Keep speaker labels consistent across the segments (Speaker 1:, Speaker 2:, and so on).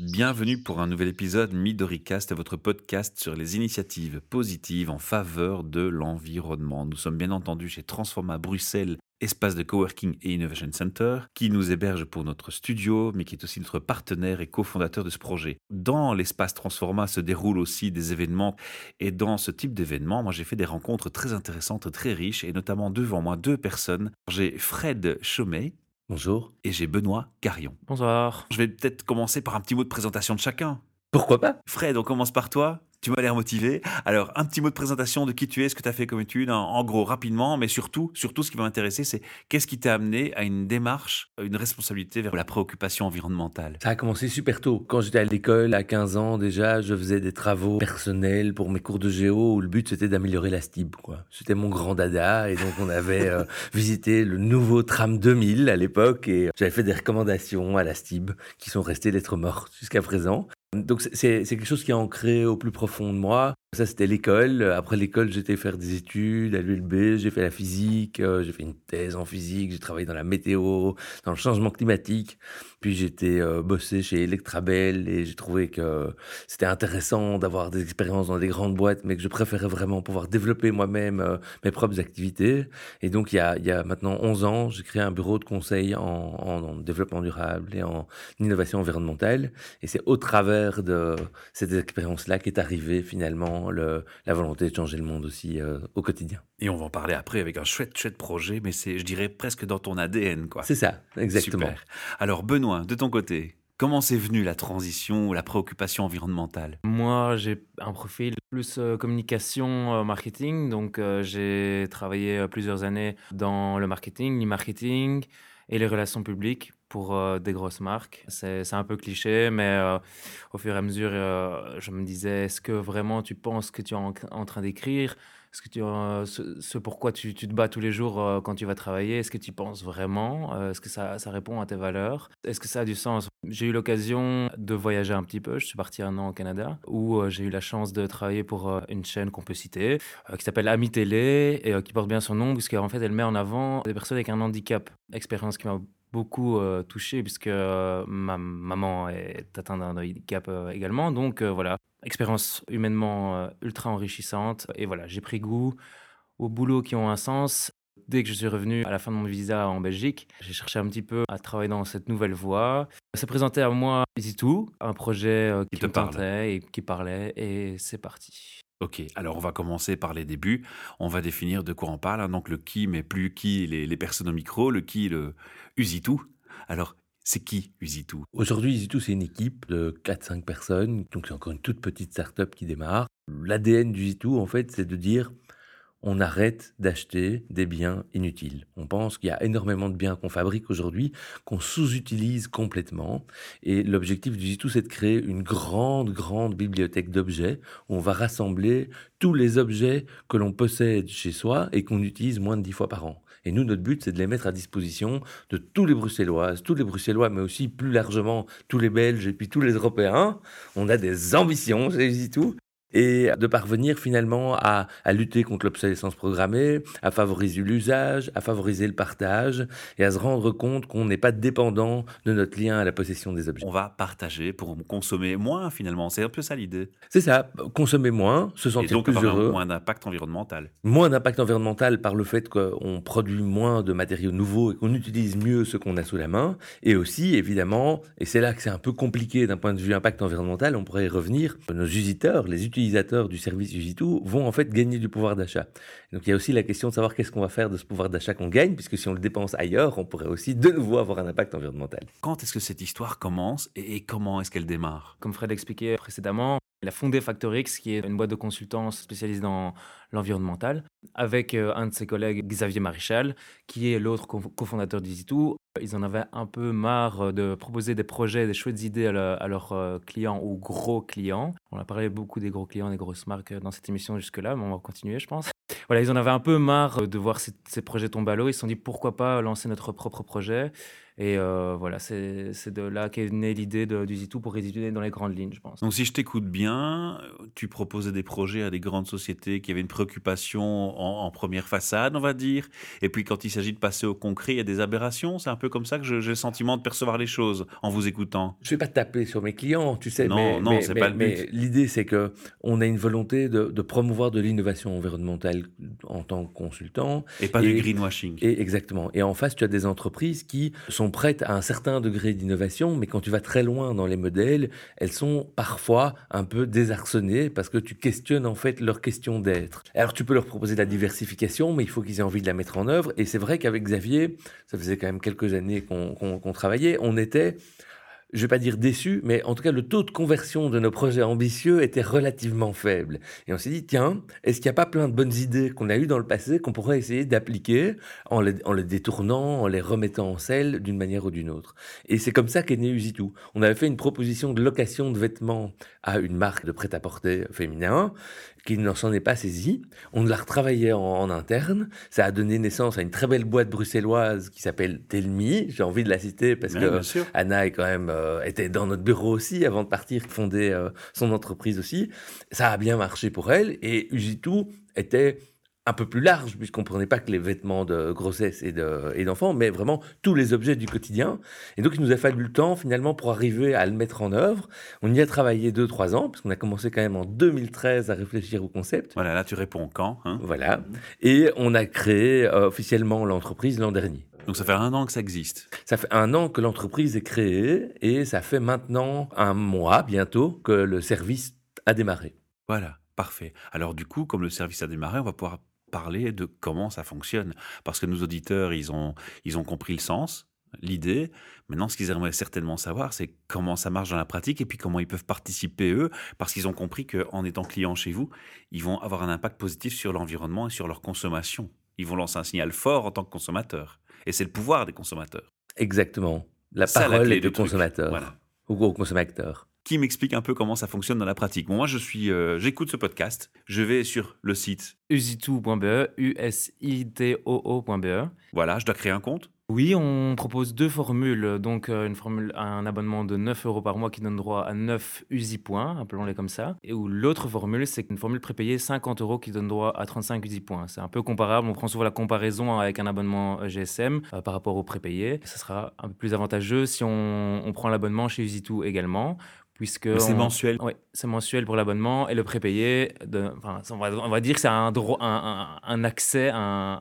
Speaker 1: Bienvenue pour un nouvel épisode Midoricast, votre podcast sur les initiatives positives en faveur de l'environnement. Nous sommes bien entendu chez Transforma Bruxelles, espace de coworking et innovation center, qui nous héberge pour notre studio, mais qui est aussi notre partenaire et cofondateur de ce projet. Dans l'espace Transforma se déroulent aussi des événements, et dans ce type d'événements, moi j'ai fait des rencontres très intéressantes, très riches, et notamment devant moi deux personnes. J'ai Fred Chaumet,
Speaker 2: Bonjour.
Speaker 1: et j'ai Benoît Carion.
Speaker 3: Bonsoir.
Speaker 1: Je vais peut-être commencer par un petit mot de présentation de chacun.
Speaker 2: Pourquoi pas?
Speaker 1: Fred, on commence par toi. Tu m'as l'air motivé. Alors, un petit mot de présentation de qui tu es, ce que tu as fait comme étude, en, en gros, rapidement, mais surtout, surtout, ce qui va m'intéresser, c'est qu'est-ce qui t'a amené à une démarche, une responsabilité vers la préoccupation environnementale?
Speaker 2: Ça a commencé super tôt. Quand j'étais à l'école, à 15 ans déjà, je faisais des travaux personnels pour mes cours de géo où le but c'était d'améliorer la STIB. C'était mon grand dada et donc on avait euh, visité le nouveau tram 2000 à l'époque et j'avais fait des recommandations à la STIB qui sont restées lettres mortes jusqu'à présent. Donc c'est- quelque chose qui est ancré au plus profond de moi. Ça c'était l'école. Après l'école, j'étais faire des études à l'ULB, j'ai fait la physique, euh, j'ai fait une thèse en physique, j'ai travaillé dans la météo, dans le changement climatique. Puis j'étais euh, bossé chez Electrabel et j'ai trouvé que c'était intéressant d'avoir des expériences dans des grandes boîtes, mais que je préférais vraiment pouvoir développer moi-même euh, mes propres activités. Et donc il y a, maintenant 11 ans, j'ai créé un bureau de conseil en, en- en développement durable et en innovation environnementale. Et c'est au travers de cette expérience-là qu'est arrivée finalement le- la volonté de changer le monde aussi euh, au quotidien.
Speaker 1: Et on va en parler après avec un chouette, chouette projet, mais c'est, je dirais, presque dans ton ADN, quoi.
Speaker 2: C'est ça, exactement.
Speaker 1: Super. Alors, Benoît, de ton côté, comment c'est venu la transition ou la préoccupation environnementale?
Speaker 3: Moi, j'ai un profil plus euh, communication, euh, marketing. Donc, euh, j'ai travaillé plusieurs années dans le marketing, l'e-marketing et les relations publiques pour euh, des grosses marques. C'est un peu cliché, mais euh, au fur et à mesure, euh, je me disais, est-ce que vraiment tu penses que tu es en, en train d'écrire? Est-ce que ce, ce pourquoi tu, tu te bats tous les jours quand tu vas travailler, est-ce que tu penses vraiment? Est-ce que ça, ça répond à tes valeurs? Est-ce que ça a du sens? J'ai eu l'occasion de voyager un petit peu. Je suis parti un an au Canada où j'ai eu la chance de travailler pour une chaîne qu'on peut citer qui s'appelle Ami Télé et qui porte bien son nom puisqu'en fait elle met en avant des personnes avec un handicap. Expérience qui m'a beaucoup euh, touché puisque euh, ma maman est atteinte d'un handicap euh, également. Donc voilà, expérience humainement ultra enrichissante. Et voilà, j'ai pris goût aux boulots qui ont un sens. Dès que je suis revenu à la fin de mon visa en Belgique, j'ai cherché un petit peu à travailler dans cette nouvelle voie. Ça présentait à moi Easy2, un projet qui,
Speaker 1: te
Speaker 3: me tentait et qui parlait, et c'est parti.
Speaker 1: Ok, alors on va commencer par les débuts. On va définir de quoi on parle. hein. Donc le qui, mais plus qui, les, les personnes au micro, le qui, le Usitu. Alors, c'est qui Usitu
Speaker 2: Aujourd'hui, EasyToo, c'est une équipe de 4-5 personnes. Donc, c'est encore une toute petite start-up qui démarre. L'ADN du EasyToo, en fait, c'est de dire on arrête d'acheter des biens inutiles. On pense qu'il y a énormément de biens qu'on fabrique aujourd'hui qu'on sous-utilise complètement. Et l'objectif du EasyToo, c'est de créer une grande, grande bibliothèque d'objets où on va rassembler tous les objets que l'on possède chez soi et qu'on utilise moins de 10 fois par an. Et nous, notre but, c'est de les mettre à disposition de tous les Bruxelloises, tous les Bruxellois, mais aussi plus largement tous les Belges et puis tous les Européens. On a des ambitions, c'est tout. Et de parvenir finalement à, à lutter contre l'obsolescence programmée, à favoriser l'usage, à favoriser le partage et à se rendre compte qu'on n'est pas dépendant de notre lien à la possession des objets.
Speaker 1: On va partager pour consommer moins finalement. C'est un peu ça l'idée.
Speaker 2: C'est ça, consommer moins, se
Speaker 1: Et
Speaker 2: sentir
Speaker 1: donc
Speaker 2: plus heureux.
Speaker 1: moins d'impact environnemental.
Speaker 2: moins d'impact environnemental par le fait qu'on produit moins de matériaux nouveaux et qu'on utilise mieux ce qu'on a sous la main. Et aussi, évidemment, et c'est là que c'est un peu compliqué d'un point de vue impact environnemental, on pourrait y revenir, nos usiteurs, les utilisateurs du service Usitou vont en fait gagner du pouvoir d'achat. Donc il y a aussi la question de savoir qu'est-ce qu'on va faire de ce pouvoir d'achat qu'on gagne, puisque si on le dépense ailleurs, on pourrait aussi de nouveau avoir un impact environnemental.
Speaker 1: Quand est-ce que cette histoire commence et, et comment est-ce qu'elle démarre?
Speaker 3: Comme Fred l'expliquait précédemment, il a fondé Factorix, qui est une boîte de consultance spécialisée dans l'environnemental, avec euh, un de ses collègues, Xavier Maréchal, qui est l'autre co- cofondateur d'EasyToo. Ils en avaient un peu marre euh, de proposer des projets, des chouettes idées à, le- à leurs euh, clients ou gros clients. On a parlé beaucoup des gros clients, des grosses marques dans cette émission jusque-là, mais on va continuer, je pense. voilà, ils en avaient un peu marre de voir ces, ces projets tomber à l'eau. Ils se sont dit pourquoi pas lancer notre propre projet? Et euh, voilà, c'est de là qu'est née l'idée du Zitou pour résider dans les grandes lignes, je pense.
Speaker 1: Donc si je t'écoute bien, tu proposais des projets à des grandes sociétés qui avaient une préoccupation en, première façade, on va dire. Et puis quand il s'agit de passer au concret, il y a des aberrations. C'est un peu comme ça que j'ai le sentiment de percevoir les choses en vous écoutant.
Speaker 2: Je ne vais pas taper sur mes clients, tu sais.
Speaker 1: Non,
Speaker 2: mais,
Speaker 1: non, c'est pas le but.
Speaker 2: Mais l'idée, c'est que on a une volonté de, promouvoir de l'innovation environnementale en tant que consultant.
Speaker 1: Et pas du greenwashing.
Speaker 2: Et exactement. Et en face, tu as des entreprises qui sont prêtes à un certain degré d'innovation, mais quand tu vas très loin dans les modèles, elles sont parfois un peu désarçonnées parce que tu questionnes en fait leur question d'être. Alors tu peux leur proposer de la diversification, mais il faut qu'ils aient envie de la mettre en œuvre. Et c'est vrai qu'avec Xavier, ça faisait quand même quelques années qu'on travaillait, on était je vais pas dire déçu, mais en tout cas, le taux de conversion de nos projets ambitieux était relativement faible. Et on s'est dit, tiens, est-ce qu'il n'y a pas plein de bonnes idées qu'on a eues dans le passé qu'on pourrait essayer d'appliquer en les, détournant, en les remettant en selle d'une manière ou d'une autre? Et c'est comme ça qu'est né Usitu. On avait fait une proposition de location de vêtements à une marque de prêt-à-porter féminin qui ne s'en est pas saisi. On l'a retravaillé en, interne. Ça a donné naissance à une très belle boîte bruxelloise qui s'appelle Telmi. J'ai envie de la citer parce que Anna est quand même euh, était dans notre bureau aussi avant de partir fonder euh, son entreprise aussi. Ça a bien marché pour elle et Ujitu était un peu plus large, puisqu'on ne prenait pas que les vêtements de grossesse et d'enfants, mais vraiment tous les objets du quotidien. Et donc, il nous a fallu le temps, finalement, pour arriver à le mettre en œuvre. On y a travaillé deux, trois ans, parce qu'on a commencé quand même en 2013 à réfléchir au concept.
Speaker 1: Voilà, là, tu réponds quand hein?
Speaker 2: Voilà. Et on a créé euh, officiellement l'entreprise l'an dernier.
Speaker 1: Donc ça fait un an que ça existe?
Speaker 2: Ça fait un an que l'entreprise est créée et ça fait maintenant un mois bientôt que le service a démarré.
Speaker 1: Voilà, parfait. Alors du coup, comme le service a démarré, on va pouvoir parler de comment ça fonctionne. Parce que nos auditeurs, ils ont, ils ont compris le sens, l'idée. Maintenant, ce qu'ils aimeraient certainement savoir, c'est comment ça marche dans la pratique et puis comment ils peuvent participer, eux, parce qu'ils ont compris qu'en étant clients chez vous, ils vont avoir un impact positif sur l'environnement et sur leur consommation. Ils vont lancer un signal fort en tant que consommateurs. Et c'est le pouvoir des consommateurs.
Speaker 2: Exactement. La parole est du consommateur. Voilà. Ou au consommateur
Speaker 1: qui m'explique un peu comment ça fonctionne dans la pratique. moi, je suis, euh, j'écoute ce podcast, je vais sur le site
Speaker 3: usitou.be, u s i t o o.be.
Speaker 1: Voilà, je dois créer un compte.
Speaker 3: Oui, on propose deux formules. Donc, euh, une formule, un abonnement de 9 euros par mois qui donne droit à 9 USI points, appelons-les comme ça. Et où l'autre formule, c'est une formule prépayée 50 euros qui donne droit à 35 USI points. C'est un peu comparable. On prend souvent la comparaison avec un abonnement GSM euh, par rapport au prépayé. Ce sera un peu plus avantageux si on, on prend l'abonnement chez Usitou également puisque
Speaker 1: c'est mensuel.
Speaker 3: Oui, c'est mensuel pour l'abonnement et le prépayé. De, enfin, on, va, on va dire que c'est un, droit, un, un, accès, un,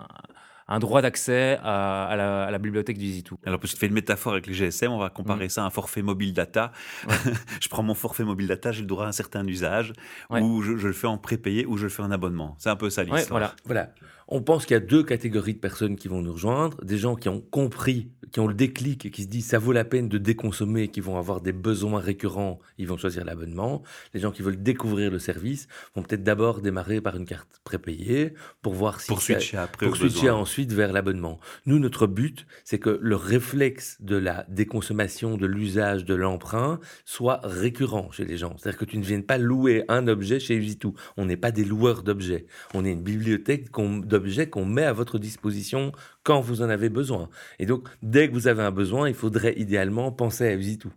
Speaker 3: un droit d'accès à, la, bibliothèque du Zitou.
Speaker 1: Alors, parce que tu fais une métaphore avec les GSM, on va comparer mm. ça à un forfait mobile data. je prends mon forfait mobile data, j'ai le droit à un certain usage, ou je, le fais en prépayé, ou je le fais en abonnement. C'est un peu ça l'histoire.
Speaker 2: voilà. voilà. On pense qu'il y a deux catégories de personnes qui vont nous rejoindre. Des gens qui ont compris, qui ont le déclic et qui se disent ça vaut la peine de déconsommer, qui vont avoir des besoins récurrents, ils vont choisir l'abonnement. Les gens qui veulent découvrir le service vont peut-être d'abord démarrer par une carte prépayée pour voir si
Speaker 1: pour switcher après
Speaker 2: pour switcher ensuite vers l'abonnement. Nous, notre but, c'est que le réflexe de la déconsommation, de l'usage, de l'emprunt soit récurrent chez les gens. C'est-à-dire que tu ne viennes pas louer un objet chez Usitou. On n'est pas des loueurs d'objets. On est une bibliothèque qu'on objets qu'on met à votre disposition quand vous en avez besoin. Et donc, dès que vous avez un besoin, il faudrait idéalement penser à Usitou.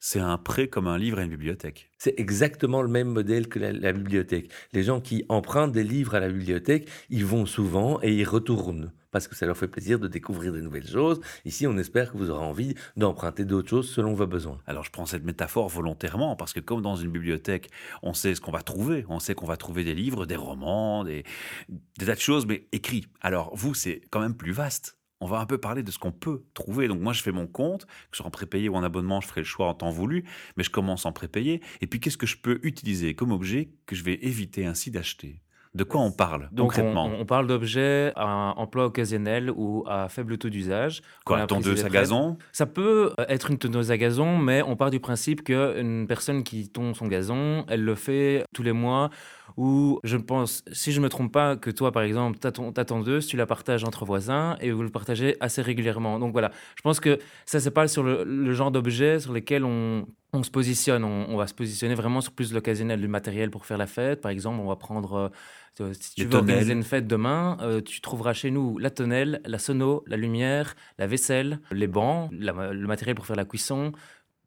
Speaker 1: C'est un prêt comme un livre à une bibliothèque.
Speaker 2: C'est exactement le même modèle que la, bibliothèque. Les gens qui empruntent des livres à la bibliothèque, ils vont souvent et ils retournent parce que ça leur fait plaisir de découvrir de nouvelles choses. Ici, on espère que vous aurez envie d'emprunter d'autres choses selon vos besoins.
Speaker 1: Alors, je prends cette métaphore volontairement parce que comme dans une bibliothèque, on sait ce qu'on va trouver. On sait qu'on va trouver des livres, des romans, des, des tas de choses, mais écrits. Alors, vous, c'est quand même plus vaste on va un peu parler de ce qu'on peut trouver. Donc moi, je fais mon compte, que ce soit en prépayé ou en abonnement, je ferai le choix en temps voulu, mais je commence en prépayé. Et puis, qu'est-ce que je peux utiliser comme objet que je vais éviter ainsi d'acheter? De quoi on parle
Speaker 3: Donc
Speaker 1: concrètement
Speaker 3: on, parle d'objets à emploi occasionnel ou à faible taux d'usage.
Speaker 1: Quoi, une tondeuse à gazon
Speaker 3: Ça peut euh, être une tondeuse à gazon, mais on part du principe qu'une personne qui tonde son gazon, elle le fait tous les mois ou je pense, si je ne me trompe pas, que toi, par exemple, ta, ta tondeuse, tu la partages entre voisins et vous le partagez assez régulièrement. Donc voilà, je pense que ça, c'est pas sur le, le genre d'objet sur lesquels on, on se positionne, on, va se positionner vraiment sur plus l'occasionnel, du matériel pour faire la fête. Par exemple, on va prendre, euh, si tu veux organiser une fête demain, euh, tu trouveras chez nous la tonnelle, la sono, la lumière, la vaisselle, les bancs, le matériel pour faire la cuisson,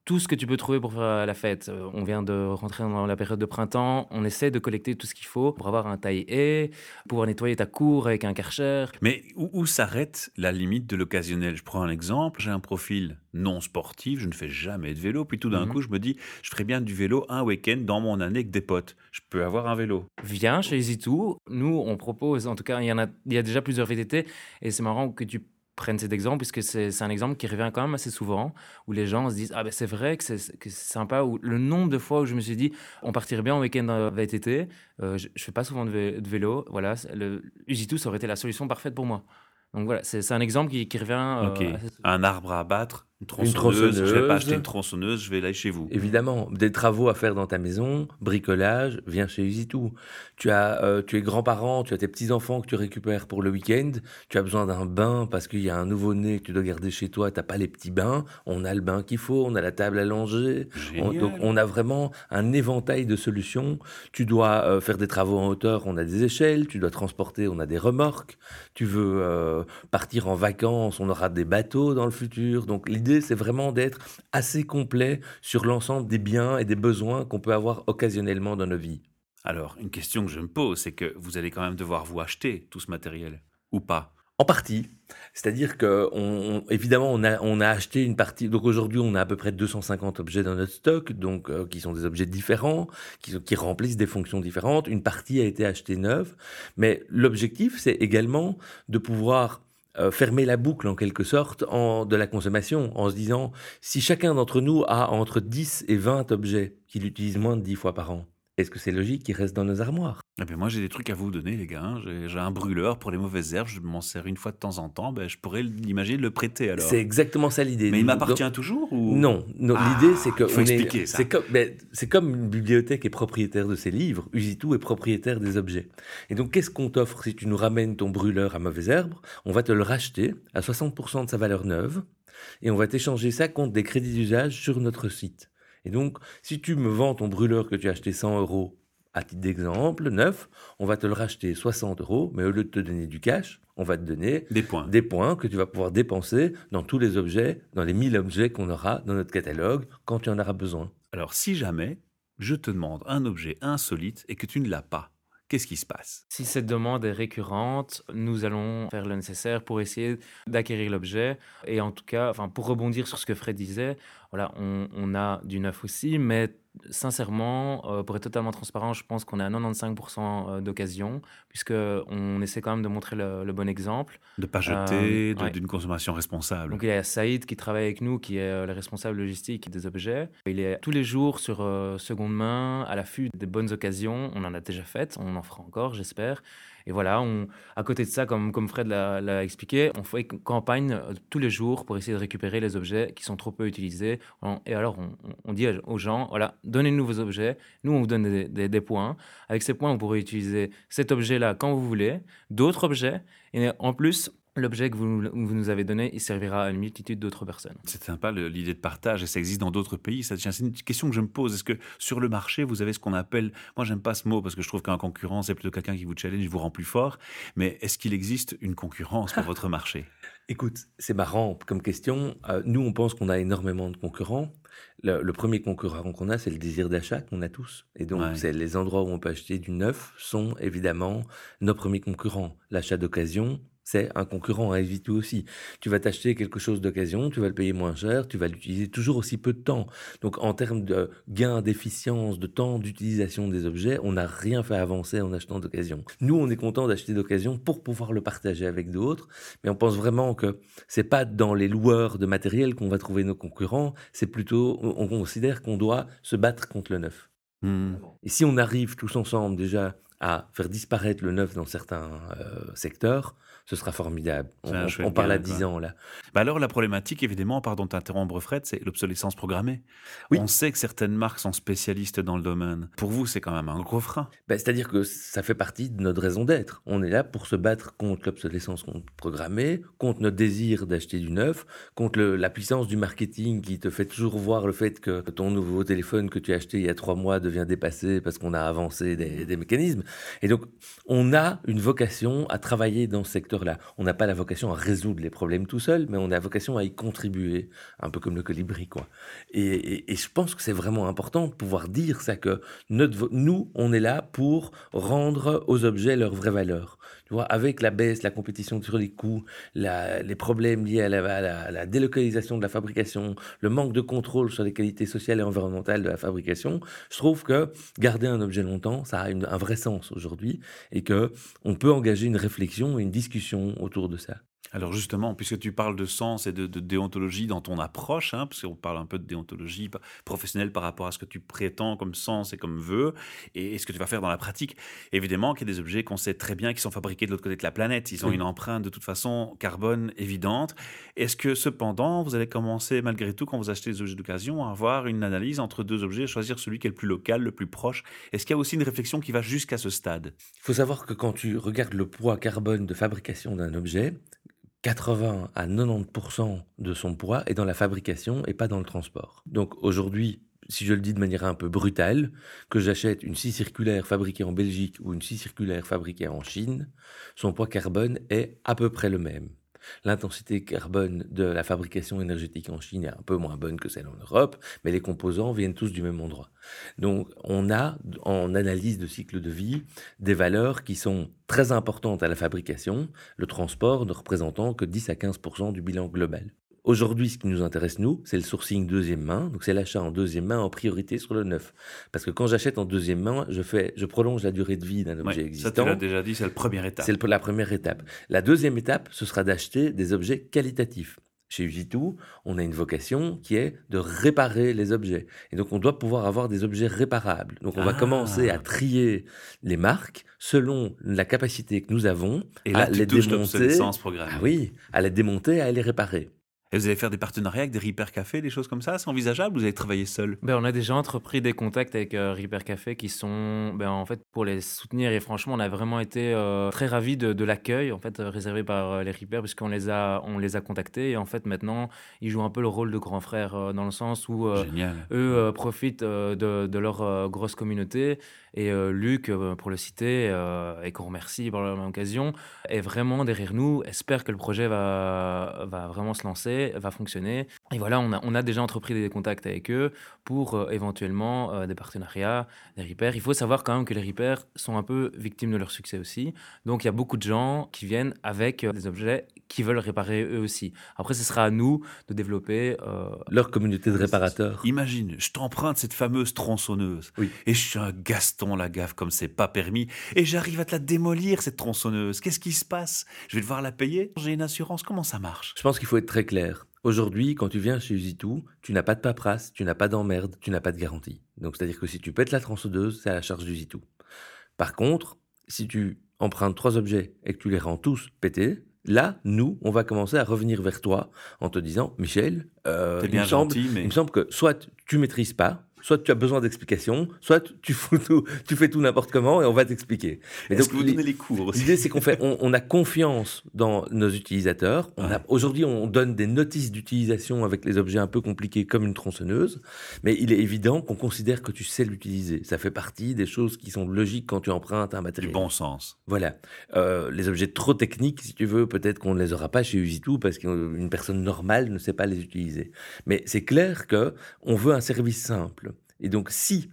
Speaker 3: tout ce que tu peux trouver pour faire la fête. Euh, on vient de rentrer dans la période de printemps, on essaie de collecter tout ce qu'il faut pour avoir un taille-haie, pouvoir nettoyer ta cour avec un karcher.
Speaker 1: Mais où, s'arrête la limite de l'occasionnel? Je prends un exemple, j'ai un profil non sportif, je ne fais jamais de vélo, puis tout d'un mhm. coup je me dis, je ferais bien du vélo un week-end dans mon année avec des potes. Je peux avoir un vélo.
Speaker 3: Viens chez EasyToo, nous on propose, en tout cas il y, en a, il y a déjà plusieurs VTT, et c'est marrant que tu prennent cet exemple, puisque c'est un exemple qui revient quand même assez souvent, où les gens se disent Ah ben c'est vrai que c'est sympa, ou le nombre de fois où je me suis dit On partirait bien en week-end VTT, euh, je, ne fais pas souvent de, vélo, voilà, le ça aurait été la solution parfaite pour moi. Donc voilà, c'est un exemple qui, revient.
Speaker 1: Euh, un arbre à abattre, une tronçonneuse. Je vais pas acheter une tronçonneuse, je vais aller chez vous.
Speaker 2: Évidemment, des travaux à faire dans ta maison, bricolage, viens chez EasyToo. Tu as, euh, tu es grand-parent, tu as tes petits enfants que tu récupères pour le week-end. Tu as besoin d'un bain parce qu'il y a un nouveau-né que tu dois garder chez toi. T'as pas les petits bains. On a le bain qu'il faut, on a la table à langer. donc on a vraiment un éventail de solutions. Tu dois euh, faire des travaux en hauteur, on a des échelles. Tu dois transporter, on a des remorques. Tu veux partir en vacances, on aura des bateaux dans le futur. Donc l'idée, c'est vraiment d'être assez complet sur l'ensemble des biens et des besoins qu'on peut avoir occasionnellement dans nos vies.
Speaker 1: Alors, une question que je me pose, c'est que vous allez quand même devoir vous acheter tout ce matériel, ou pas?
Speaker 2: En partie. C'est-à-dire que, évidemment, on a, on a acheté une partie. Donc aujourd'hui, on a à peu près 250 objets dans notre stock, donc euh, qui sont des objets différents, qui, qui remplissent des fonctions différentes. Une partie a été achetée neuve, mais l'objectif, c'est également de pouvoir euh, fermer la boucle en quelque sorte de la consommation en se disant si chacun d'entre nous a entre 10 et 20 objets qu'il utilise moins de 10 fois par an, est-ce que c'est logique qu'il reste dans nos armoires?
Speaker 1: Moi, j'ai des trucs à vous donner, les gars. Hein. J'ai un brûleur pour les mauvaises herbes. Je m'en sers une fois de temps en temps. Ben, je pourrais l'imaginer le prêter alors.
Speaker 2: C'est exactement ça l'idée.
Speaker 1: Mais il m'appartient toujours ou...
Speaker 2: Non. Ah, l'idée, c'est que.
Speaker 1: Faut expliquer ça.
Speaker 2: C'est comme, ben, comme, une bibliothèque est propriétaire de ses livres. Usitou est propriétaire des objets. Et donc, qu'est-ce qu'on t'offre si tu nous ramènes ton brûleur à mauvaises herbes? On va te le racheter à 60% de sa valeur neuve. Et on va t'échanger ça contre des crédits d'usage sur notre site. Et donc, si tu me vends ton brûleur que tu as acheté 100 euros à titre d'exemple, neuf, on va te le racheter 60 euros, mais au lieu de te donner du cash, on va te donner
Speaker 1: des points.
Speaker 2: des points que tu vas pouvoir dépenser dans tous les objets, dans les 1000 objets qu'on aura dans notre catalogue quand tu en auras besoin.
Speaker 1: Alors si jamais je te demande un objet insolite et que tu ne l'as pas, qu'est-ce qui se passe?
Speaker 3: Si cette demande est récurrente, nous allons faire le nécessaire pour essayer d'acquérir l'objet. Et en tout cas, enfin, pour rebondir sur ce que Fred disait, voilà, on, on a du neuf aussi, mais sincèrement, euh, pour être totalement transparent, je pense qu'on est à 95% euh, d'occasion, puisqu'on essaie quand même de montrer le, bon exemple.
Speaker 1: De ne pas jeter, euh, d'une consommation responsable.
Speaker 3: Donc il y a Saïd qui travaille avec nous, qui est le responsable logistique des objets. Il est tous les jours sur seconde main, à l'affût des bonnes occasions. On en a déjà fait, on en fera encore, j'espère. Et voilà, on, à côté de ça, comme, comme Fred l'a expliqué, on fait une campagne euh, tous les jours pour essayer de récupérer les objets qui sont trop peu utilisés. et alors, on, dit aux gens, voilà, donnez-nous vos objets, nous, on vous donne des, points. Avec ces points, vous pourrez utiliser cet objet-là quand vous voulez, d'autres objets. Et en plus, L'objet que vous, nous avez donné, il servira à une multitude d'autres personnes.
Speaker 1: C'est sympa l'idée de partage et ça existe dans d'autres pays. C'est une question que je me pose. Est-ce que sur le marché, vous avez ce qu'on appelle, moi j'aime pas ce mot parce que je trouve qu'un concurrent, c'est plutôt quelqu'un qui vous challenge, vous rend plus fort. Mais est-ce qu'il existe une concurrence pour votre marché?
Speaker 2: Écoute, c'est marrant comme question. Euh, nous, on pense qu'on a énormément de concurrents. Le, premier concurrent qu'on a, c'est le désir d'achat qu'on a tous. Et donc, c'est les endroits où on peut acheter du neuf sont évidemment nos premiers concurrents. L'achat d'occasion, c'est un concurrent à éviter aussi. Tu vas t'acheter quelque chose d'occasion, tu vas le payer moins cher, tu vas l'utiliser toujours aussi peu de temps. Donc en termes de gain d'efficience, de temps d'utilisation des objets, on n'a rien fait avancer en achetant d'occasion. Nous, on est content d'acheter d'occasion pour pouvoir le partager avec d'autres, mais on pense vraiment que c'est pas dans les loueurs de matériel qu'on va trouver nos concurrents, c'est plutôt, on considère qu'on doit se battre contre le neuf. Mmh. Et si on arrive tous ensemble déjà à faire disparaître le neuf dans certains euh, secteurs, ce sera formidable. On, on parle à
Speaker 1: gain,
Speaker 2: 10
Speaker 1: quoi.
Speaker 2: ans là.
Speaker 1: Bah alors la problématique, évidemment, pardon de t'interrompre Fred, c'est l'obsolescence programmée.
Speaker 2: Oui.
Speaker 1: On sait que certaines marques sont spécialistes dans le domaine. Pour vous, c'est quand même un gros frein.
Speaker 2: Ben, C'est-à-dire que ça fait partie de notre raison d'être. On est là pour se battre contre l'obsolescence programmée, contre notre désir d'acheter du neuf, contre le- la puissance du marketing qui te fait toujours voir le fait que ton nouveau téléphone que tu as acheté il y a trois mois devient dépassé parce qu'on a avancé des, des mécanismes. Et donc, on a une vocation à travailler dans ce On n'a pas la vocation à résoudre les problèmes tout seul, mais on a vocation à y contribuer, un peu comme le colibri, quoi. Et, je pense que c'est vraiment important de pouvoir dire ça, que nous, on est là pour rendre aux objets leur vraie valeur. Tu vois, avec la baisse, la compétition sur les coûts, les problèmes liés à la, délocalisation de la fabrication, le manque de contrôle sur les qualités sociales et environnementales de la fabrication, je trouve que garder un objet longtemps, ça a un vrai sens aujourd'hui et que on peut engager une réflexion et une discussion autour de ça.
Speaker 1: Alors justement, puisque tu parles de sens et de, de déontologie dans ton approche, hein, parce qu'on parle un peu de déontologie professionnelle par rapport à ce que tu prétends comme sens et comme vœu, et, et ce que tu vas faire dans la pratique, évidemment qu'il y a des objets qu'on sait très bien qui sont fabriqués de l'autre côté de la planète. Ils ont
Speaker 2: Oui.
Speaker 1: une empreinte de toute façon carbone évidente. Est-ce que cependant, vous allez commencer malgré tout, quand vous achetez des objets d'occasion, à avoir une analyse entre deux objets, choisir celui qui est le plus local, le plus proche? Est-ce qu'il y a aussi une réflexion qui va jusqu'à ce stade?
Speaker 2: Il faut savoir que quand tu regardes le poids carbone de fabrication d'un objet, 80 à 90% de son poids est dans la fabrication et pas dans le transport. Donc aujourd'hui, si je le dis de manière un peu brutale, que j'achète une scie circulaire fabriquée en Belgique ou une scie circulaire fabriquée en Chine, son poids carbone est à peu près le même. L'intensité carbone de la fabrication énergétique en Chine est un peu moins bonne que celle en Europe, mais les composants viennent tous du même endroit. Donc on a en analyse de cycle de vie des valeurs qui sont très importantes à la fabrication, le transport ne représentant que 10 à 15% du bilan global. Aujourd'hui, ce qui nous intéresse, nous, c'est le sourcing deuxième main, donc c'est l'achat en deuxième main en priorité sur le neuf. Parce que quand j'achète en deuxième main, je, fais, je prolonge la durée de vie d'un objet
Speaker 1: Ouais, Ça, tu
Speaker 2: existant.
Speaker 1: l'as déjà dit, c'est la première étape.
Speaker 2: C'est la première étape. La deuxième étape, ce sera d'acheter des objets qualitatifs. Chez Usitu, on a une vocation qui est de réparer les objets. Et donc, on doit pouvoir avoir des objets réparables. Donc, on va
Speaker 1: Ah.
Speaker 2: commencer à trier les marques selon la capacité que nous avons
Speaker 1: Et là,
Speaker 2: à
Speaker 1: tu
Speaker 2: les démonter. Ah oui, à les démonter, à les réparer.
Speaker 1: Et vous allez faire des partenariats avec des Repair Café, des choses comme ça C'est envisageable ou vous allez travailler seul?
Speaker 3: Ben, on a déjà entrepris des contacts avec euh, Repair Café qui sont ben, en fait pour les soutenir. Et franchement on a vraiment été euh, très ravis de, de l'accueil en fait réservé par euh, les Repair puisqu'on les a on les a contactés. Et en fait maintenant ils jouent un peu le rôle de grand frère euh, dans le sens où eux profitent de, de leur grosse communauté. Et Luc pour le citer et qu'on remercie par la même occasion est vraiment derrière nous. Espère que le projet va, va vraiment se lancer va fonctionner. Et voilà on a, on a déjà entrepris des contacts avec eux pour euh, éventuellement euh, des partenariats des repairs. Il faut savoir quand même que les repairs sont un peu victimes de leur succès aussi. Donc il y a beaucoup de gens qui viennent avec euh, des objets qui veulent réparer eux aussi après ce sera à nous de développer euh,
Speaker 2: Leur communauté de réparateurs.
Speaker 1: Imagine, je t'emprunte cette fameuse tronçonneuse.
Speaker 2: Oui.
Speaker 1: Et je suis un Gaston Lagaffe comme c'est pas permis. Et j'arrive à te la démolir, cette tronçonneuse. Qu'est-ce qui se passe? Je vais devoir la payer? J'ai une assurance Comment ça marche?
Speaker 2: Je pense qu'il faut être très clair. Aujourd'hui, quand tu viens chez Usitu, tu n'as pas de paperasse, tu n'as pas d'emmerde, tu n'as pas de garantie. Donc, c'est-à-dire que si tu pètes la tronçonneuse, c'est à la charge d'Usitu. Par contre, si tu empruntes trois objets et que tu les rends tous pétés, là, nous, on va commencer à revenir vers toi en te disant, Michel, euh, il,
Speaker 1: bien
Speaker 2: me semble,
Speaker 1: gentil, mais
Speaker 2: il me semble que soit tu maîtrises pas, soit tu as besoin d'explications, soit tu, fous tout, tu fais tout n'importe comment et on va t'expliquer. Donc,
Speaker 1: que vous donnez les cours aussi?
Speaker 2: L'idée, c'est qu'on fait, on, on a confiance dans nos utilisateurs.
Speaker 1: Ouais.
Speaker 2: Aujourd'hui, on donne des notices d'utilisation avec les objets un peu compliqués comme une tronçonneuse, mais il est évident qu'on considère que tu sais l'utiliser. Ça fait partie des choses qui sont logiques quand tu empruntes un
Speaker 1: Du
Speaker 2: matériel.
Speaker 1: bon sens.
Speaker 2: Voilà. Euh, les objets trop techniques, si tu veux, peut-être qu'on ne les aura pas chez Usitu parce qu'une personne normale ne sait pas les utiliser. Mais c'est clair que on veut un service simple. Et donc, si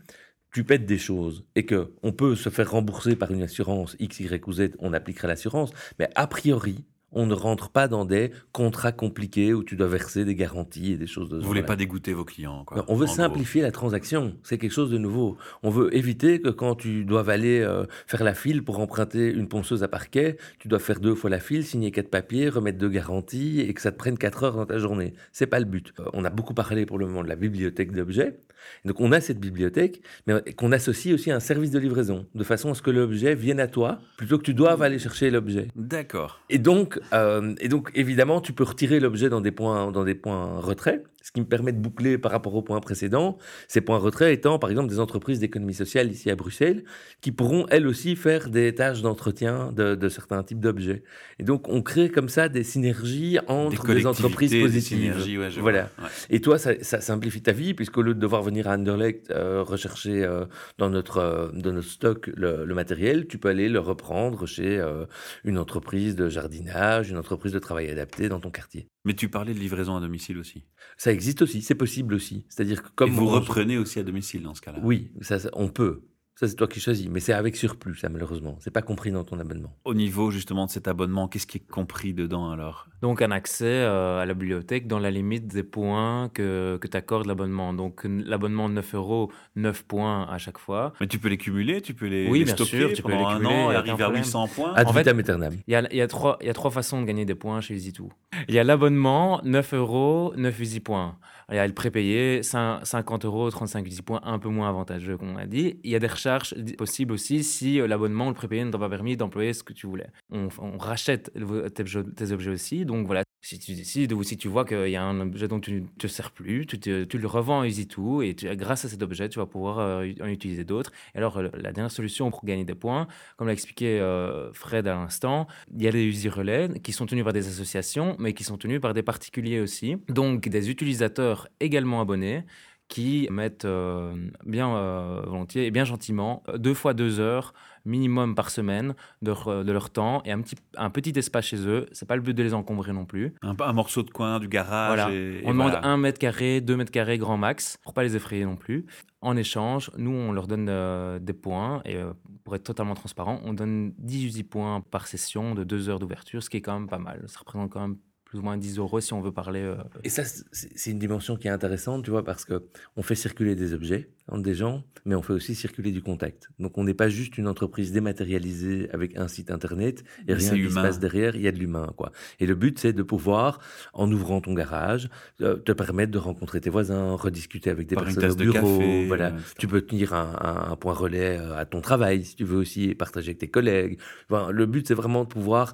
Speaker 2: tu pètes des choses et que on peut se faire rembourser par une assurance X, Y ou Z, on appliquera l'assurance. Mais a priori, On ne rentre pas dans des contrats compliqués où tu dois verser des garanties et des choses de ce
Speaker 1: Vous voulez pas dégoûter vos clients, quoi.
Speaker 2: Non, on veut
Speaker 1: gros.
Speaker 2: simplifier la transaction. C'est quelque chose de nouveau. On veut éviter que quand tu dois aller euh, faire la file pour emprunter une ponceuse à parquet, tu dois faire deux fois la file, signer quatre papiers, remettre deux garanties et que ça te prenne quatre heures dans ta journée. C'est pas le but. Euh, on a beaucoup parlé pour le moment de la bibliothèque d'objets. Donc on a cette bibliothèque, mais qu'on associe aussi à un service de livraison, de façon à ce que l'objet vienne à toi plutôt que tu doives aller chercher l'objet.
Speaker 1: D'accord.
Speaker 2: Et donc, euh, et donc, évidemment, tu peux retirer l'objet dans des points, dans des points retrait, ce qui me permet de boucler par rapport au point précédent. Ces points retrait étant, par exemple, des entreprises d'économie sociale ici à Bruxelles, qui pourront elles aussi faire des tâches d'entretien de, de certains types d'objets. Et donc, on crée comme ça des synergies entre des, entreprises
Speaker 1: des
Speaker 2: positives.
Speaker 1: synergies, ouais, je
Speaker 2: Voilà.
Speaker 1: Ouais.
Speaker 2: Et toi, ça, ça simplifie ta vie, puisqu'au lieu de devoir venir à Anderlecht euh, rechercher euh, dans, notre, euh, dans notre stock le, le matériel, tu peux aller le reprendre chez euh, une entreprise de jardinage, une entreprise de travail adapté dans ton quartier.
Speaker 1: Mais tu parlais de livraison à domicile aussi.
Speaker 2: Ça existe aussi, c'est possible aussi. C'est-à-dire que comme
Speaker 1: Et vous
Speaker 2: on-
Speaker 1: reprenez aussi à domicile dans ce cas-là.
Speaker 2: Oui, ça, ça- on peut. Ça, c'est toi qui choisis, mais c'est avec surplus, ça, malheureusement. C'est pas compris dans ton abonnement.
Speaker 1: Au niveau justement de cet abonnement, qu'est-ce qui est compris dedans alors?
Speaker 3: Donc un accès euh, à la bibliothèque dans la limite des points que, que t'accordes l'abonnement. Donc l'abonnement de 9 euros, 9 points à chaque fois.
Speaker 1: Mais tu peux les cumuler, tu peux les,
Speaker 3: Oui,
Speaker 1: les
Speaker 3: bien
Speaker 1: stocker
Speaker 3: sûr, tu peux
Speaker 1: pendant
Speaker 3: les
Speaker 1: un
Speaker 3: cumuler,
Speaker 1: an
Speaker 3: y
Speaker 1: et arriver à
Speaker 3: problème.
Speaker 1: 800 points.
Speaker 2: Ad
Speaker 3: En fait-
Speaker 2: vitam aeternam.
Speaker 3: Il y a, il y, a trois, il y a trois façons de gagner des points chez EasyToo. Il y a l'abonnement, 9 euros, 9 Easy points. Il y a le prépayé, cin- 50 euros, 35 Easy points, un peu moins avantageux qu'on a dit. Il y a des recharges possibles aussi si euh, l'abonnement, le prépayé ne t'a pas permis d'employer ce que tu voulais. On, on rachète tes, objets- aussi. Donc voilà, si tu décides ou si tu vois qu'il y a un objet dont tu ne te sers plus, tu, le revends à EasyToo et grâce à cet objet, tu vas pouvoir euh, en utiliser d'autres. Et alors, la dernière solution pour gagner des points, comme l'a expliqué euh, Fred à l'instant, il y a des usines relais qui sont tenus par des associations, mais qui sont tenus par des particuliers aussi. Donc, des utilisateurs également abonnés qui mettent euh, bien euh, volontiers et bien gentiment euh, deux fois deux heures minimum par semaine de, leur- de leur temps et un petit, un petit espace chez eux. C'est pas le but de les encombrer non plus.
Speaker 1: Un, un morceau de coin du garage.
Speaker 3: Voilà.
Speaker 1: et- et
Speaker 3: On demande un mètre carré, deux mètres carrés grand max, pour pas les effrayer non plus. En échange, nous, on leur donne euh, des points, et pour être totalement transparent, on donne 18 points par session de deux heures d'ouverture, ce qui est quand même pas mal. Ça représente quand même plus ou moins 10 euros si on veut parler. euh,
Speaker 2: Et ça, c'est une dimension qui est intéressante, tu vois, parce que on fait circuler des objets entre des gens, mais on fait aussi circuler du contact. Donc, on n'est pas juste une entreprise dématérialisée avec un site internet et
Speaker 1: Mais
Speaker 2: rien qui se passe derrière. Il y a de l'humain, quoi. Et le but, c'est de pouvoir, en ouvrant ton garage, euh, te permettre de rencontrer tes voisins, rediscuter avec des
Speaker 1: Par
Speaker 2: personnes au
Speaker 1: de
Speaker 2: bureau.
Speaker 1: café,
Speaker 2: voilà.
Speaker 1: euh.
Speaker 2: Tu peux tenir un, un- un point relais euh, à ton travail, si tu veux aussi, et partager avec tes collègues. Enfin, le but, c'est vraiment de pouvoir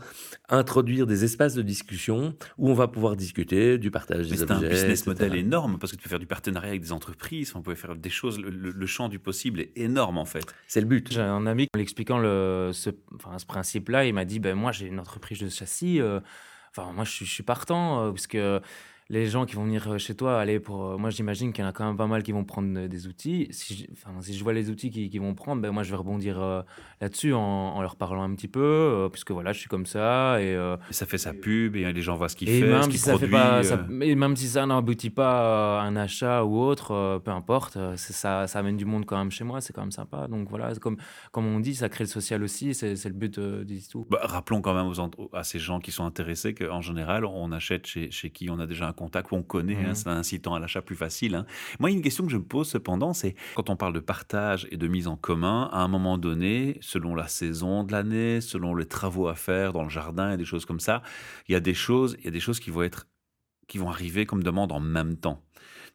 Speaker 2: introduire des espaces de discussion où on va pouvoir discuter du partage
Speaker 1: Mais
Speaker 2: des
Speaker 1: c'est un
Speaker 2: objets.
Speaker 1: business model énorme parce que tu peux faire du partenariat avec des entreprises, on peut faire des choses, le, champ du possible est énorme en fait.
Speaker 2: C'est le but.
Speaker 3: J'ai un ami, en l'expliquant le, ce, enfin, ce principe-là, il m'a dit ben, Moi, j'ai une entreprise de châssis. euh, Enfin, moi, je suis, je suis partant, euh, parce que les gens qui vont venir euh, chez toi, aller pour. euh, moi, j'imagine qu'il y en a quand même pas mal qui vont prendre euh, des outils. Si je, enfin, si je vois les outils qu'ils qu'ils vont prendre, ben, moi, je vais rebondir euh, là-dessus en, en leur parlant un petit peu, euh, puisque voilà, je suis comme ça. Et, euh,
Speaker 1: Et ça fait sa pub et les gens voient ce qu'il
Speaker 3: et
Speaker 1: fait, ce
Speaker 3: même
Speaker 1: qu'il
Speaker 3: si ça fait
Speaker 1: produit.
Speaker 3: pas, ça- mais même si ça n'aboutit pas à un achat ou autre, peu importe, ça, ça amène du monde quand même chez moi, c'est quand même sympa. Donc voilà, comme, comme on dit, ça crée le social aussi, c'est c'est le but du tout.
Speaker 1: Bah, rappelons quand même aux, à ces gens qui sont intéressés qu'en général, on achète chez, chez qui on a déjà un contact ou on connaît, hein,
Speaker 3: Mhm.
Speaker 1: c'est un incitant à l'achat plus facile. hein. Moi, il y a une question que je me pose cependant, c'est quand on parle de partage et de mise en commun, à un moment donné, selon la saison de l'année, selon les travaux à faire dans le jardin et des choses comme ça, il y a des choses, il y a des choses qui vont être, qui vont arriver comme demande en même temps.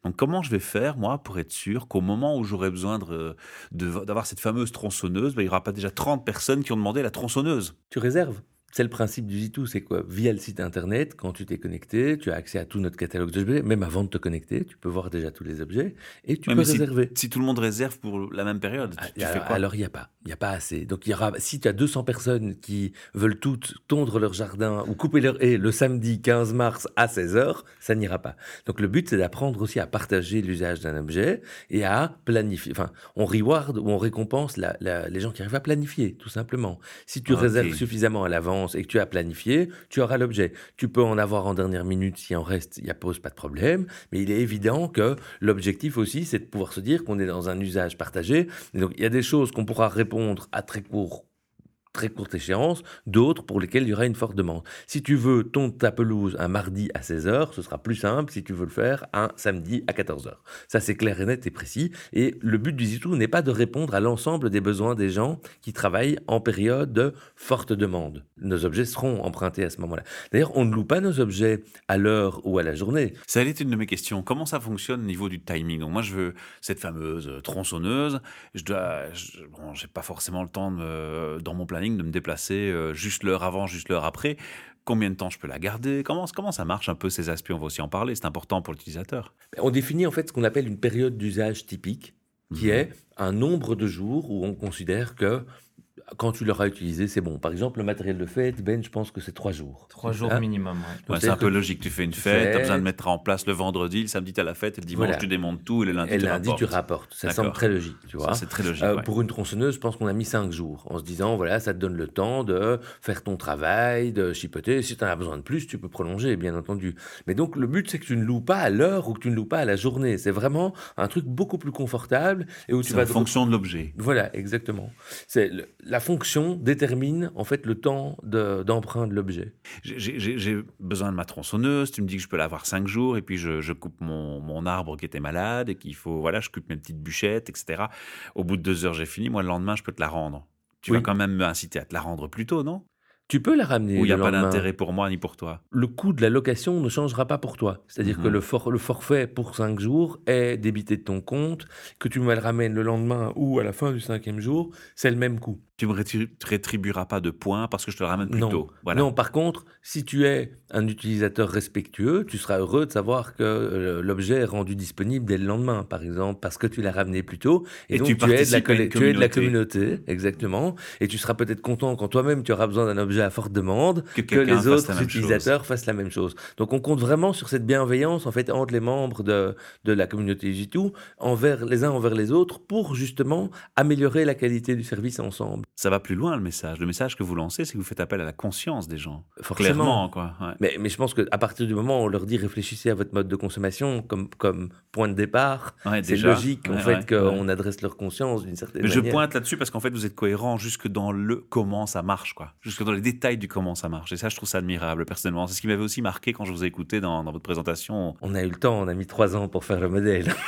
Speaker 1: Donc, comment je vais faire, moi, pour être sûr qu'au moment où j'aurai besoin de- de- d'avoir cette fameuse tronçonneuse, ben, il n'y aura pas déjà 30 personnes qui ont demandé la tronçonneuse?
Speaker 2: Tu réserves? C'est le principe du Zitou, c'est quoi? Via le site internet, quand tu t'es connecté, tu as accès à tout notre catalogue d'objets, même avant de te connecter, tu peux voir déjà tous les objets et tu
Speaker 1: Ouais,
Speaker 2: peux
Speaker 1: si-
Speaker 2: réserver.
Speaker 1: Si tout le monde réserve pour la même période, tu,
Speaker 2: Ah,
Speaker 1: tu fais
Speaker 2: alors-
Speaker 1: quoi?
Speaker 2: alors il n'y a pas, il y a pas assez. Donc il y aura, si tu as 200 personnes qui veulent toutes tondre leur jardin ou couper leur haie le samedi 15 mars à 16h, ça n'ira pas. Donc le but c'est d'apprendre aussi à partager l'usage d'un objet et à planifier. Enfin, on reward ou on récompense la- la- les gens qui arrivent à planifier, tout simplement. Si tu
Speaker 1: Ok.
Speaker 2: réserves suffisamment à l'avance et que tu as planifié, tu auras l'objet. Tu peux en avoir en dernière minute s'il en reste, il n'y a pose pas de problème. Mais il est évident que l'objectif aussi, c'est de pouvoir se dire qu'on est dans un usage partagé. Et donc il y a des choses qu'on pourra répondre à très court très courte échéance, d'autres pour lesquels il y aura une forte demande. Si tu veux ton ta pelouse un mardi à 16h, ce sera plus simple si tu veux le faire un samedi à 14h. Ça, c'est clair et net et précis. Et le but du Zitou n'est pas de répondre à l'ensemble des besoins des gens qui travaillent en période de forte demande. Nos objets seront empruntés à ce moment-là. D'ailleurs, on ne loue pas nos objets à l'heure ou à la journée.
Speaker 1: Ça allait être une de mes questions. Comment ça fonctionne au niveau du timing? Moi, je veux cette fameuse tronçonneuse. Je dois, bon, j'ai pas forcément le temps dans mon planning de me déplacer euh, juste l'heure avant, juste l'heure après. Combien de temps je peux la garder? Comment, comment ça marche un peu ces aspects? On va aussi en parler. C'est important pour l'utilisateur.
Speaker 2: On définit en fait ce qu'on appelle une période d'usage typique, qui
Speaker 1: Mhm.
Speaker 2: est un nombre de jours où on considère que quand tu l'auras utilisé, c'est bon. Par exemple, le matériel de fête, Ben, je pense que c'est trois jours.
Speaker 3: Trois jours
Speaker 2: Hein
Speaker 3: minimum, ouais.
Speaker 1: Ouais,
Speaker 2: Donc,
Speaker 1: c'est un peu
Speaker 2: que-
Speaker 1: logique. Tu fais une fête, tu as besoin de mettre en place le vendredi, le samedi, tu as la fête, et le dimanche,
Speaker 2: Voilà.
Speaker 1: tu démontes tout, et le lundi,
Speaker 2: Et
Speaker 1: tu
Speaker 2: lundi,
Speaker 1: rapportes.
Speaker 2: tu rapportes. Ça semble très logique, tu vois.
Speaker 1: C'est très logique.
Speaker 2: Euh,
Speaker 1: ouais.
Speaker 2: Pour une tronçonneuse, je pense qu'on a mis cinq jours, en se disant, voilà, ça te donne le temps de faire ton travail, de chipoter. Si tu en as besoin de plus, tu peux prolonger, bien entendu. Mais donc, le but, c'est que tu ne loues pas à l'heure ou que tu ne loues pas à la journée. C'est vraiment un truc beaucoup plus confortable et où tu
Speaker 1: C'est
Speaker 2: vas
Speaker 1: en fonction de l'objet.
Speaker 2: Voilà, exactement. C'est le- la fonction détermine en fait le temps de- d'emprunt de l'objet.
Speaker 1: J'ai- besoin de ma tronçonneuse, tu me dis que je peux l'avoir cinq jours, et puis je, je coupe mon, mon arbre qui était malade, et qu'il faut, voilà, je coupe mes petites bûchettes, etc. Au bout de deux heures, j'ai fini. Moi, le lendemain, je peux te la rendre. Tu vas
Speaker 2: Oui.
Speaker 1: quand même m'inciter à te la rendre plus tôt, non?
Speaker 2: Tu peux la ramener.
Speaker 1: Ou il n'y a pas d'intérêt pour moi ni pour toi?
Speaker 2: Le coût de la location ne changera pas pour toi. C'est-à-dire que
Speaker 1: Mhm.
Speaker 2: le, for- le forfait pour 5 jours est débité de ton compte, que tu me le ramènes le lendemain ou à la fin du cinquième jour, c'est le même coût.
Speaker 1: Tu me rétri- rétribueras pas de points parce que je te le ramène plus
Speaker 2: non.
Speaker 1: tôt. Voilà.
Speaker 2: non, par contre, si tu es un utilisateur respectueux, tu seras heureux de savoir que euh, l'objet est rendu disponible dès le lendemain, par exemple, parce que tu l'as ramené plus tôt. Et,
Speaker 1: Et
Speaker 2: donc
Speaker 1: tu
Speaker 2: tu, es de la, tu es de la
Speaker 1: communauté.
Speaker 2: exactement. Et tu seras peut-être content quand toi-même tu auras besoin d'un objet à forte demande,
Speaker 1: Que
Speaker 2: les autres utilisateurs fassent la même chose. Donc on compte vraiment sur cette bienveillance en fait entre les membres de, de la communauté Jitu, envers les uns envers les autres, pour justement améliorer la qualité du service ensemble.
Speaker 1: Ça va plus loin le message. Le message que vous lancez, c'est que vous faites appel à la conscience des gens.
Speaker 2: Forcément.
Speaker 1: Clairement, quoi. ouais.
Speaker 2: Mais, mais je pense qu'à partir du moment où on leur dit réfléchissez à votre mode de consommation comme, comme point de départ,
Speaker 1: Ouais,
Speaker 2: c'est logique en fait qu'on adresse leur conscience d'une certaine
Speaker 1: Mais je
Speaker 2: manière.
Speaker 1: pointe là-dessus parce qu'en fait, vous êtes cohérent jusque dans le comment ça marche, quoi. Jusque dans les détails du comment ça marche. Et ça, je trouve ça admirable, personnellement. C'est ce qui m'avait aussi marqué quand je vous ai écouté dans, dans votre présentation.
Speaker 2: On a eu le temps, on a mis trois ans pour faire le modèle.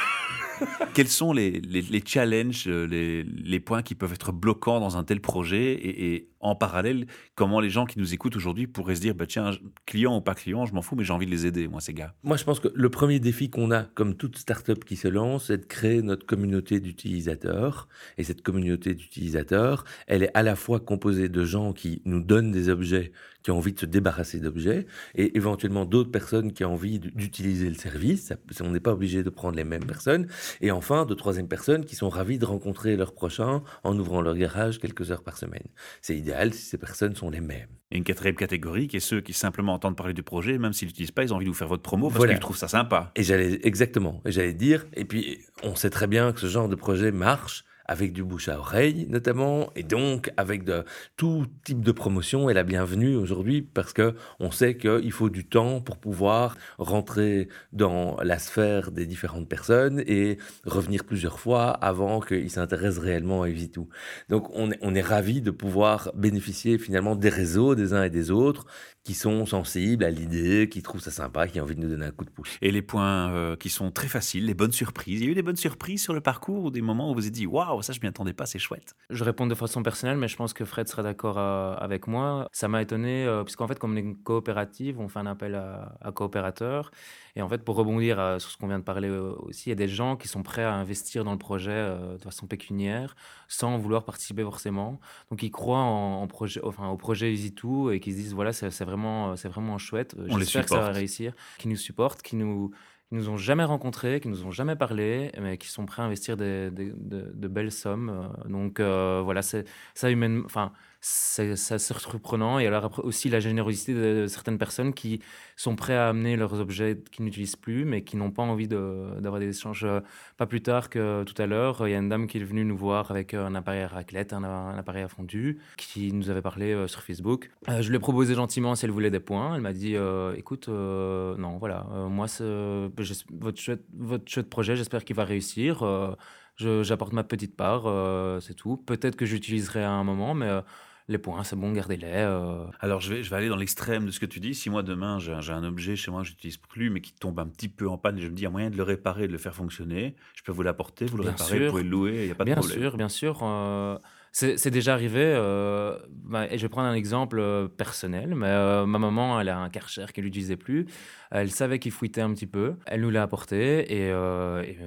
Speaker 1: Quels sont les, challenges, euh, les, points qui peuvent être bloquants dans un tel projet et, et en parallèle, comment les gens qui nous écoutent aujourd'hui pourraient se dire, bah, tiens, client ou pas client, je m'en fous, mais j'ai envie de les aider, moi, ces gars.
Speaker 2: Moi, je pense que le premier défi qu'on a, comme toute start-up qui se lance, c'est de créer notre communauté d'utilisateurs. Et cette communauté d'utilisateurs, elle est à la fois composée de gens qui nous donnent des objets, qui ont envie de se débarrasser d'objets, et éventuellement d'autres personnes qui ont envie d'utiliser le service. On n'est pas obligé de prendre les mêmes personnes. Et enfin, de troisième personnes qui sont ravies de rencontrer leurs prochains en ouvrant leur garage quelques heures par semaine. C'est idéal si ces personnes sont les mêmes.
Speaker 1: Et une quatrième catégorie qui est ceux qui simplement entendent parler du projet, même s'ils l'utilisent pas, ils ont envie de vous faire votre promo parce
Speaker 2: Voilà.
Speaker 1: qu'ils trouvent ça sympa.
Speaker 2: Et j'allais exactement. Et j'allais dire. Et puis on sait très bien que ce genre de projet marche avec du bouche à oreille notamment, et donc avec tout type de promotion est la bienvenue aujourd'hui parce que on sait qu'il faut du temps pour pouvoir rentrer dans la sphère des différentes personnes et revenir plusieurs fois avant qu'ils s'intéressent réellement à Evitou. Donc on est, on est ravi de pouvoir bénéficier finalement des réseaux des uns et des autres qui sont sensibles à l'idée, qui trouvent ça sympa, qui ont envie de nous donner un coup de pouce.
Speaker 1: Et les points euh, qui sont très faciles, les bonnes surprises. Il y a eu des bonnes surprises sur le parcours ou des moments où vous vous êtes dit, waouh, ça je m'y attendais pas, c'est chouette.
Speaker 3: Je réponds de façon personnelle, mais je pense que Fred sera d'accord euh, avec moi. Ça m'a étonné, euh, puisqu'en fait, comme on est une coopérative, on fait un appel à, à coopérateurs. Et en fait, pour rebondir euh, sur ce qu'on vient de parler euh, aussi, il y a des gens qui sont prêts à investir dans le projet euh, de façon pécuniaire, sans vouloir participer forcément. Donc, ils croient en, en projet, enfin, au projet EasyToo et qui se disent, voilà, c'est vraiment, c'est vraiment chouette. J'espère que ça va réussir. Qui nous supportent, qui nous qui nous ont jamais rencontrés, qui nous ont jamais parlé, mais qui sont prêts à investir des, des- de, de belles sommes. Donc euh, voilà, c'est ça humaine, enfin c'est assez surprenant. Et alors après aussi la générosité de certaines personnes qui sont prêts à amener leurs objets qu'ils n'utilisent plus, mais qui n'ont pas envie d'avoir des échanges. Euh, Pas plus tard que tout à l'heure, il y a une dame qui est venue nous voir avec euh, un appareil à raclette, un, appareil à fondu, qui nous avait parlé euh, sur Facebook. Je lui ai proposé gentiment si elle voulait des points. Elle m'a dit, écoute, non, voilà, euh, moi, votre chouette, votre projet, j'espère qu'il va réussir. J'apporte ma petite part, c'est tout. Peut-être que j'utiliserai à un moment, mais les points, c'est bon, gardez-les. euh.
Speaker 1: Alors, je vais, je vais aller dans l'extrême de ce que tu dis. Si moi, demain, j'ai un, objet chez moi que j'utilise plus, mais qui tombe un petit peu en panne, et je me dis, il y a moyen de le réparer, de le faire fonctionner, je peux vous l'apporter, vous le
Speaker 3: Bien
Speaker 1: réparez,
Speaker 3: sûr.
Speaker 1: vous pouvez le louer, il n'y a pas de
Speaker 3: Bien
Speaker 1: problème.
Speaker 3: sûr, bien sûr. euh, c'est déjà arrivé. euh, bah, et je vais prendre un exemple euh, personnel. Mais euh, ma maman, elle a un Karcher qu'elle n'utilisait plus. Elle savait qu'il fouettait un petit peu. Elle nous l'a apporté. Et,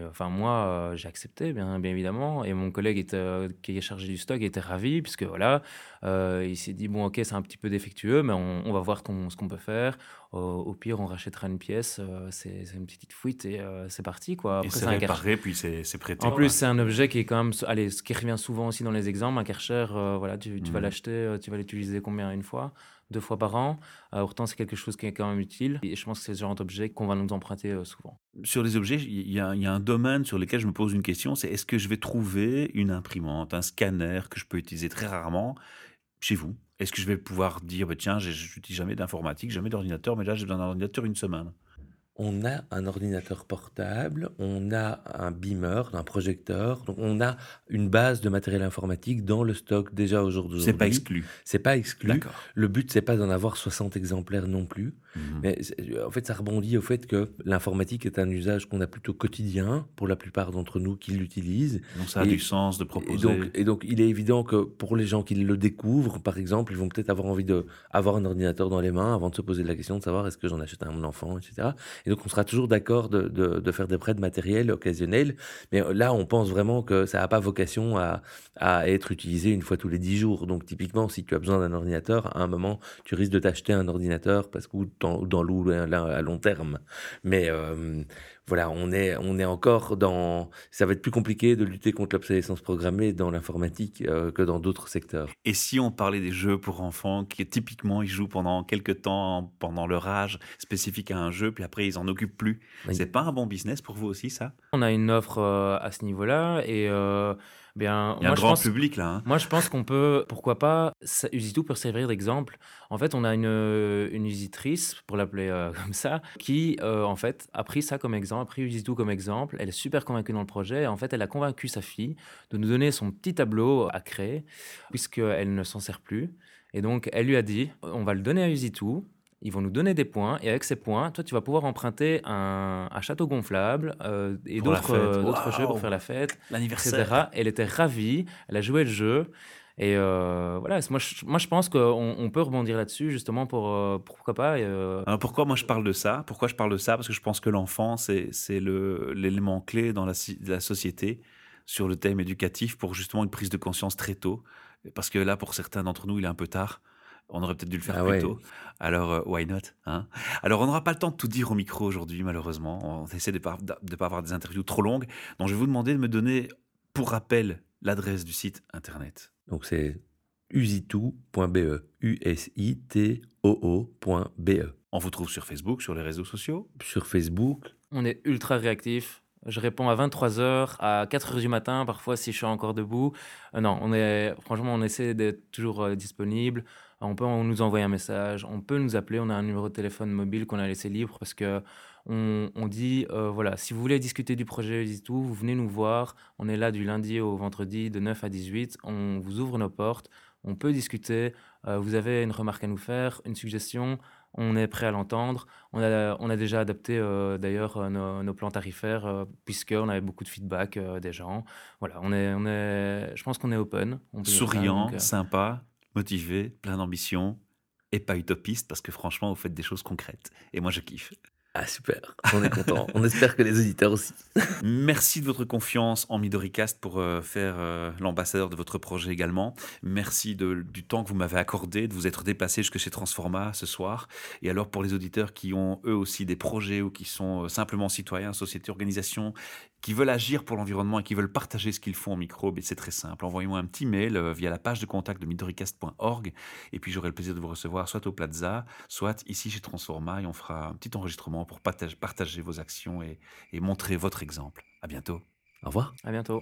Speaker 3: enfin, moi, j'ai accepté, bien, bien évidemment. Et mon collègue était, qui est chargé du stock était ravi, puisque voilà, il s'est dit bon, ok, c'est un petit peu défectueux, mais on, va voir ce qu'on peut faire. Au, pire, on rachètera une pièce. euh, c'est une petite fuite et euh, c'est parti, quoi.
Speaker 1: Et
Speaker 3: Après,
Speaker 1: c'est
Speaker 3: c'est
Speaker 1: réparé, puis c'est prêté.
Speaker 3: En plus, c'est un objet qui est quand même, allez, ce qui revient souvent aussi dans les exemples, un Karcher, euh, voilà, tu, vas
Speaker 1: Mhm.
Speaker 3: l'acheter, tu vas l'utiliser combien? Une fois, deux fois par an? Pourtant, c'est quelque chose qui est quand même utile. Et je pense que c'est ce genre d'objet qu'on va nous emprunter souvent.
Speaker 1: Sur les objets, il y, a- il y a un domaine sur lequel je me pose une question, c'est est-ce que je vais trouver une imprimante, un scanner que je peux utiliser très rarement chez vous? Est-ce que je vais pouvoir dire, bah, tiens, je n'utilise jamais d'informatique, jamais d'ordinateur, mais là j'ai besoin d'un ordinateur une semaine?
Speaker 2: On a un ordinateur portable, on a un beamer, un projecteur, donc on a une base de matériel informatique dans le stock déjà aujourd'hui.
Speaker 1: C'est pas exclu.
Speaker 2: C'est pas exclu. Le but, c'est pas d'en avoir 60 exemplaires non plus.
Speaker 1: Mhm.
Speaker 2: Mais en fait, ça rebondit au fait que l'informatique est un usage qu'on a plutôt quotidien pour la plupart d'entre nous qui l'utilisent.
Speaker 1: Donc ça a
Speaker 2: Et-
Speaker 1: du sens de
Speaker 2: Et
Speaker 1: proposer.
Speaker 2: donc, et donc, il est évident que pour les gens qui le découvrent, par exemple, ils vont peut-être avoir envie d'avoir un ordinateur dans les mains avant de se poser la question de savoir est-ce que j'en achète un à mon enfant, etc. Et donc, on sera toujours d'accord de, de- faire des prêts de matériel occasionnels. Mais euh, là, on pense vraiment que ça n'a pas vocation à, à être utilisé une fois tous les dix jours. Donc, typiquement, si tu as besoin d'un ordinateur, à un moment, tu risques de t'acheter un ordinateur parce que dans, dans l'eau à long terme. Mais euh, voilà, on est, on est encore dans. Ça va être plus compliqué de lutter contre l'obsolescence programmée dans l'informatique euh, que dans d'autres secteurs.
Speaker 1: Et si on parlait des jeux pour enfants, qui typiquement ils jouent pendant quelques temps, pendant leur âge spécifique à un jeu, puis après ils en occupent plus,
Speaker 2: Oui.
Speaker 1: c'est pas un bon business pour vous aussi ça?
Speaker 3: On a une offre euh, à ce niveau-là et euh, bien,
Speaker 1: Il y a
Speaker 3: moi,
Speaker 1: un
Speaker 3: je
Speaker 1: grand
Speaker 3: pense,
Speaker 1: public là. hein.
Speaker 3: Moi, je pense qu'on peut, pourquoi pas, Usitu peut servir d'exemple. En fait, on a une, une usitrice, pour l'appeler euh, comme ça, qui, euh, en fait, a pris ça comme exemple, a pris Usitu comme exemple. Elle est super convaincue dans le projet. Et en fait, elle a convaincu sa fille de nous donner son petit tableau à créer, puisqu'elle ne s'en sert plus. Et donc, elle lui a dit, on va le donner à Usitu. Ils vont nous donner des points et avec ces points, toi, tu vas pouvoir emprunter un, un château gonflable euh, et d'autres euh, d'autres jeux pour faire la fête
Speaker 1: L'anniversaire.
Speaker 3: etc. Elle était ravie, elle a joué le jeu. Et euh, voilà, moi je, moi je pense qu'on on peut rebondir là-dessus justement pour, euh, pourquoi pas. et, euh,
Speaker 1: Alors pourquoi moi je parle de ça? Pourquoi je parle de ça? Parce que je pense que l'enfant, c'est l'élément clé dans la société sur le thème éducatif pour justement une prise de conscience très tôt. Parce que là, pour certains d'entre nous, il est un peu tard. On aurait peut-être dû le faire
Speaker 2: Ah
Speaker 1: plus
Speaker 2: ouais.
Speaker 1: tôt. Alors, euh, why not hein? Alors, on n'aura pas le temps de tout dire au micro aujourd'hui, malheureusement. On essaie de ne pas, de pas avoir des interviews trop longues. Donc, je vais vous demander de me donner, pour rappel, l'adresse du site internet.
Speaker 2: Donc, c'est usitu.be. U-S-I-T-O-O.be.
Speaker 1: On vous trouve sur Facebook, sur les réseaux sociaux?
Speaker 2: Sur Facebook,
Speaker 3: on est ultra réactif. Je réponds à 23h, à 4h du matin, parfois si je suis encore debout. Euh, non, on est, franchement, on essaie d'être toujours euh, disponible. On peut nous envoyer un message, on peut nous appeler. On a un numéro de téléphone mobile qu'on a laissé libre parce que on, on dit euh, voilà, si vous voulez discuter du projet et tout, vous venez nous voir. On est là du lundi au vendredi de 9 à 18. On vous ouvre nos portes. On peut discuter. Euh, vous avez une remarque à nous faire, une suggestion, on est prêt à l'entendre. On a, on a déjà adapté euh, d'ailleurs nos, nos plans tarifaires euh, puisqu'on avait beaucoup de feedback euh, des gens. Voilà, on est, on est, je pense qu'on est open. on dire
Speaker 1: Souriant,
Speaker 3: donc,
Speaker 1: sympa, motivé, plein d'ambition et pas utopiste parce que franchement, vous faites des choses concrètes. Et moi, je kiffe.
Speaker 2: ah super, on est content. on espère que les auditeurs aussi.
Speaker 1: Merci de votre confiance en Midoricast pour euh, faire euh, l'ambassadeur de votre projet également. Merci de- du temps que vous m'avez accordé, de vous être déplacé jusque chez Transforma ce soir. Et alors pour les auditeurs qui ont eux aussi des projets ou qui sont euh, simplement citoyens, sociétés, organisations, qui veulent agir pour l'environnement et qui veulent partager ce qu'ils font au micro, ben, c'est très simple. Envoyez-moi un petit mail euh, via la page de contact de midoricast.org et puis j'aurai le plaisir de vous recevoir soit au Plaza, soit ici chez Transforma et on fera un petit enregistrement pour partage- partager vos actions et, et montrer votre exemple. À bientôt.
Speaker 2: Au revoir.
Speaker 3: À bientôt.